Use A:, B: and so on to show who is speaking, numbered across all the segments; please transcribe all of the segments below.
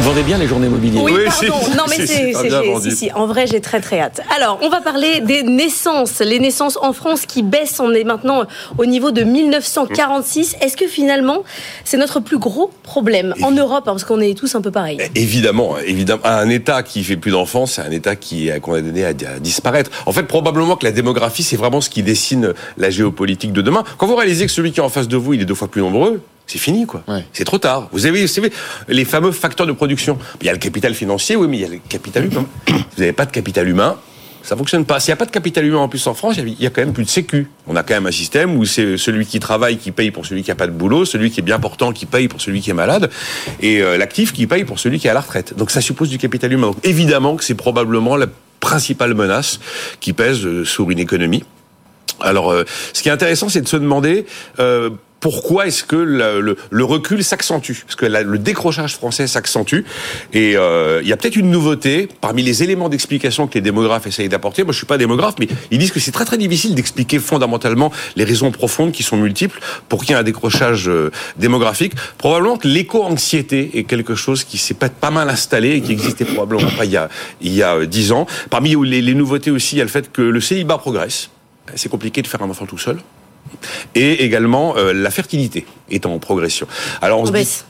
A: Vous vendez bien les journées immobilières
B: Oui,
C: Oui,
B: pardon.
C: si,
B: non, mais c'est,
C: si.
B: En vrai, j'ai très très hâte. Alors, on va parler des naissances. Les naissances en France qui baissent. On est maintenant au niveau de 1946. Est-ce que finalement, c'est notre plus gros problème en Europe hein, Parce qu'on est tous un peu pareils?
C: Évidemment, évidemment, un État qui fait plus d'enfants, c'est un État qui est condamné à, à disparaître. En fait, probablement que la démographie, c'est vraiment ce qui dessine la géopolitique de demain. Quand vous réalisez que celui qui est en face de vous, il est deux fois plus nombreux, c'est fini, quoi.
A: Ouais.
C: C'est trop tard. Vous avez, vous savez, les fameux facteurs de production. Il y a le capital financier, oui, mais il y a le capital humain. Vous n'avez pas de capital humain. Ça fonctionne pas. S'il n'y a pas de capital humain en plus en France, il y a- quand même plus de sécu. On a quand même un système où c'est celui qui travaille qui paye pour celui qui a pas de boulot, celui qui est bien portant qui paye pour celui qui est malade, et euh, l'actif qui paye pour celui qui est à la retraite. Donc ça suppose du capital humain. Donc évidemment que c'est probablement la principale menace qui pèse euh, sur une économie. Alors, euh, ce qui est intéressant, c'est de se demander euh, pourquoi est-ce que le, le- le recul s'accentue? Parce que le décrochage français s'accentue. Et euh, il y a peut-être une nouveauté parmi les éléments d'explication que les démographes essayent d'apporter. Moi, je suis pas démographe, mais ils disent que c'est très très difficile d'expliquer fondamentalement les raisons profondes qui sont multiples pour qu'il y ait un décrochage euh, démographique. Probablement que l'éco-anxiété est quelque chose qui s'est pas, pas mal installé et qui existait probablement pas il y a il y a euh, dix ans. Parmi les, les nouveautés aussi, il y a le fait que le célibat progresse. C'est compliqué de faire un enfant tout seul. Et également euh, la fertilité est en progression. Alors on,
B: On
C: se dit
B: baisse.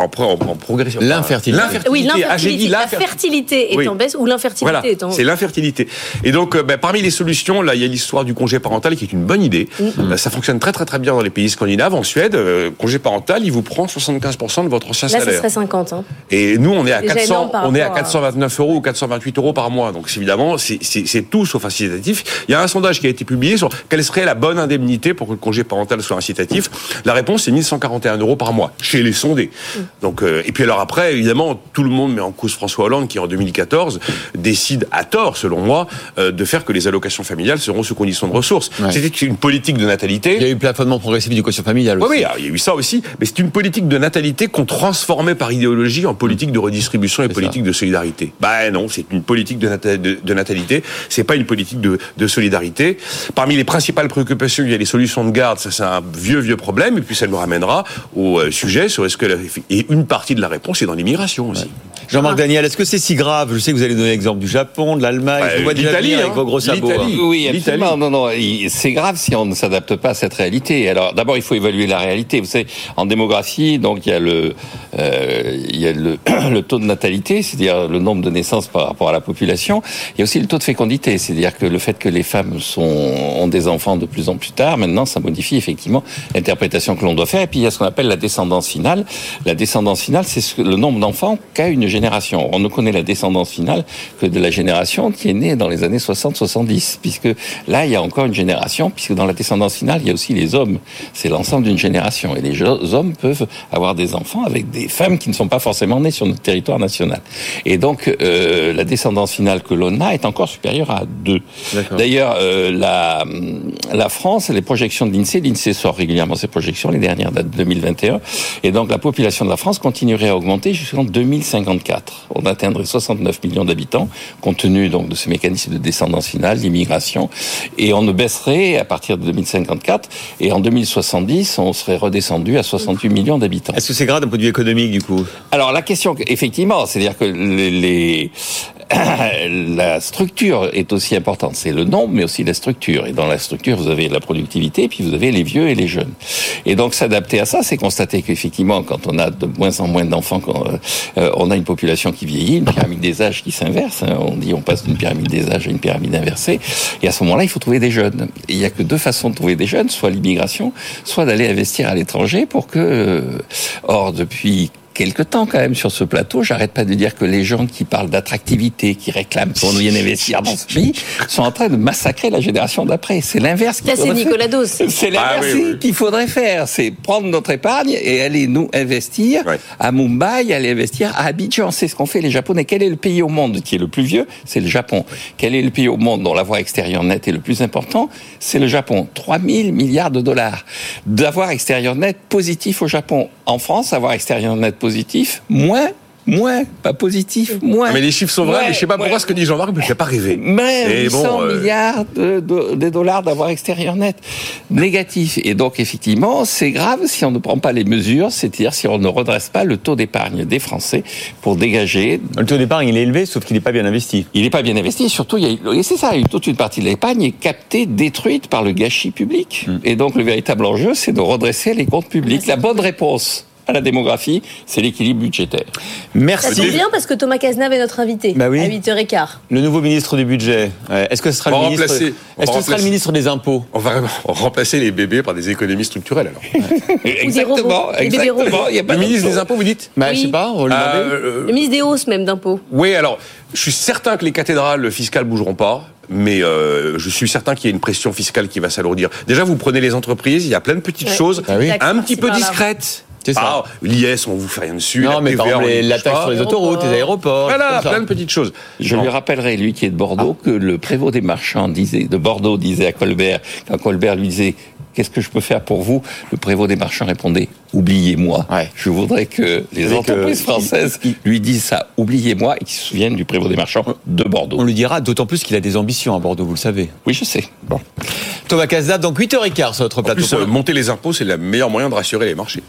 C: En, pro- en- en progression.
A: L'infertilité.
B: Oui, l'infertilité. La fertilité est
C: Oui.
B: en baisse ou l'infertilité
C: Voilà,
B: est en
C: c'est l'infertilité. Et donc, euh, ben, parmi les solutions, là, il y a l'histoire du congé parental qui est une bonne idée.
B: Mm.
C: Euh, ça fonctionne très très très bien dans les pays scandinaves. En Suède, euh, congé parental, il vous prend 75% de votre ancien
B: Là, ce
C: salaire.
B: serait 50. Hein.
C: Et nous, on est à
B: Déjà
C: 400,
B: énorme par
C: on est à
B: rapport à-
C: 429 euros ou 428 euros par mois. Donc, évidemment, c'est tout sauf incitatif. Il y a un sondage qui a été publié sur quelle serait la bonne indemnité pour que le congé parental soit incitatif. La réponse, c'est 1141 euros par mois chez les sondés.
B: Mm.
C: Donc, euh, et puis alors après, évidemment, tout le monde met en cause François Hollande qui, en 2014, décide à tort, selon moi, euh, de faire que les allocations familiales seront sous condition de ressources.
A: Ouais.
C: C'était une politique de natalité.
A: Il y a eu plafonnement progressif du quotient familial
C: Oui,
A: aussi.
C: oui, alors, il y a eu ça aussi, mais c'est une politique de natalité qu'on transformait par idéologie en politique de redistribution et politique de solidarité. Bah non, c'est une politique de, nata- de, de natalité, c'est pas une politique de, de solidarité. Parmi les principales préoccupations, il y a les solutions de garde, ça c'est un vieux vieux problème, et puis ça nous ramènera au euh, sujet sur est-ce que la- et une partie de la réponse est dans l'immigration aussi.
A: Jean-Marc Daniel, est-ce que c'est si grave? Je sais que vous allez donner l'exemple du Japon, de l'Allemagne, je vois déjà
C: l'Italie,
A: venir avec
C: hein.
A: vos gros sabots. Hein.
D: Oui,
C: L'Italie.
D: absolument. Non, non, c'est grave si on ne s'adapte pas à cette réalité. Alors, d'abord, il faut évaluer la réalité. Vous savez, en démographie, donc il y a le, euh, il y a le, le taux de natalité, c'est-à-dire le nombre de naissances par rapport à la population. Il y a aussi le taux de fécondité, c'est-à-dire que le fait que les femmes sont, ont des enfants de plus en plus tard, maintenant, ça modifie effectivement l'interprétation que l'on doit faire. Et puis, il y a ce qu'on appelle la descendance finale. La descendance finale, c'est ce que- le nombre d'enfants qu'a une génération. On ne connaît la descendance finale que de la génération qui est née dans les années 60-70, puisque là, il y a encore une génération, puisque dans la descendance finale, il y a aussi les hommes. C'est l'ensemble d'une génération. Et les hommes peuvent avoir des enfants avec des femmes qui ne sont pas forcément nées sur notre territoire national. Et donc, euh, la descendance finale que l'on a est encore supérieure à 2.
A: D'accord.
D: D'ailleurs, euh, la, la France, les projections de l'INSEE, l'INSEE sort régulièrement ses projections, les dernières datent de 2021, et donc la population de la France continuerait à augmenter jusqu'en 2054. On atteindrait 69 millions d'habitants, compte tenu donc de ce mécanisme de descendance finale, d'immigration, et on ne baisserait à partir de 2054, et en 2070, on serait redescendu à 68 millions d'habitants.
A: Est-ce que c'est grave d'un point de vue économique du coup?
D: Alors la question, effectivement, c'est-à-dire que les, les- la structure est aussi importante. C'est le nombre, mais aussi la structure. Et dans la structure, vous avez la productivité, puis vous avez les vieux et les jeunes. Et donc s'adapter à ça, c'est constater qu'effectivement, quand on a de moins en moins d'enfants, euh, on a une population qui vieillit, une pyramide des âges qui s'inverse. hein. On dit on passe d'une pyramide des âges à une pyramide inversée. Et à ce moment-là, il faut trouver des jeunes. Il n'y a que deux façons de trouver des jeunes, soit l'immigration, soit d'aller investir à l'étranger pour que... euh, Or, depuis quelque temps quand même sur ce plateau, j'arrête pas de dire que les gens qui parlent d'attractivité, qui réclament qu'on vienne investir dans ce pays, sont en train de massacrer la génération d'après. C'est l'inverse. qu'il
B: Là, c'est Nicolas. Dos.
D: C'est
C: Ah
D: l'inverse
C: oui, oui.
D: qu'il faudrait faire. C'est prendre notre épargne et aller nous investir
C: Ouais.
D: à Mumbai, aller investir à Abidjan. C'est ce qu'ont fait les Japonais. Quel est le pays au monde qui est le plus vieux? C'est le Japon. Quel est le pays au monde dont l'avoir extérieur net est le plus important? C'est le Japon. 3 000 milliards de dollars d'avoir extérieur net positif au Japon. En France, avoir extérieur net positif, moins Moins, pas positif, moins.
C: Ah, mais les chiffres sont vrais,
D: Ouais,
C: mais je sais pas
D: ouais.
C: pourquoi ce que dit Jean-Marc fait pas rêver.
D: Mais
C: Et
D: 800
C: bon, euh,
D: milliards de, de- de dollars d'avoir extérieur net négatif. Et donc, effectivement, c'est grave si on ne prend pas les mesures, c'est-à-dire si on ne redresse pas le taux d'épargne des Français pour dégager.
A: Le taux d'épargne, il est élevé, sauf qu'il n'est pas bien investi.
D: Il n'est pas bien investi, surtout, il y a, et c'est ça, toute une partie de l'épargne est captée, détruite par le gâchis public. Et donc, le véritable enjeu, c'est de redresser les comptes publics. La bonne réponse à la démographie, c'est l'équilibre budgétaire.
B: Ça
A: Merci.
B: tombe bien parce que Thomas Cazenave est notre invité
A: Bah oui.
B: à 8h15.
A: Le nouveau ministre du budget, est-ce que ce sera le ministre
C: remplacer- on
A: Est-ce que ce sera le
C: remplacer-
A: ministre des impôts
C: On va remplacer les bébés par des économies structurelles alors.
D: Exactement, exactement. Il y a pas
C: Le ministre des Impôts, vous dites
A: Bah,
B: Oui.
A: je sais pas, on va lui demander.
C: Euh,
B: Le ministre des hausses même d'impôts.
C: Oui, alors, je suis certain que les cathédrales fiscales bougeront pas, mais euh, je suis certain qu'il y a une pression fiscale qui va s'alourdir. Déjà, vous prenez les entreprises, il y a plein de petites
B: Ouais.
C: choses,
A: Ah oui.
B: Taxe
C: un petit peu discrètes.
A: C'est ça.
C: Ah, l'IS, on vous fait rien dessus.
A: Non,
C: la
A: mais par
C: TVA,
A: exemple, les-
C: n'y
A: la taxe sur les autoroutes, les aéroports.
C: Voilà, plein de petites choses.
D: Je
C: Non.
D: lui rappellerai, lui qui est de Bordeaux, que le prévôt des marchands disait, de Bordeaux disait à Colbert, quand Colbert lui disait Qu'est-ce que je peux faire pour vous? Le prévôt des marchands répondait Oubliez-moi.
A: Ouais.
D: Je voudrais que les
A: que-
D: entreprises françaises lui disent ça, oubliez-moi, et qu'ils se souviennent du prévôt des marchands de Bordeaux.
A: On lui dira, d'autant plus qu'il a des ambitions à Bordeaux, vous le savez.
D: Oui, je sais. Bon.
A: Thomas Cazenave, donc 8h15 sur notre
C: En
A: plateau.
C: plus, euh, monter les impôts, c'est le meilleur moyen de rassurer les marchés.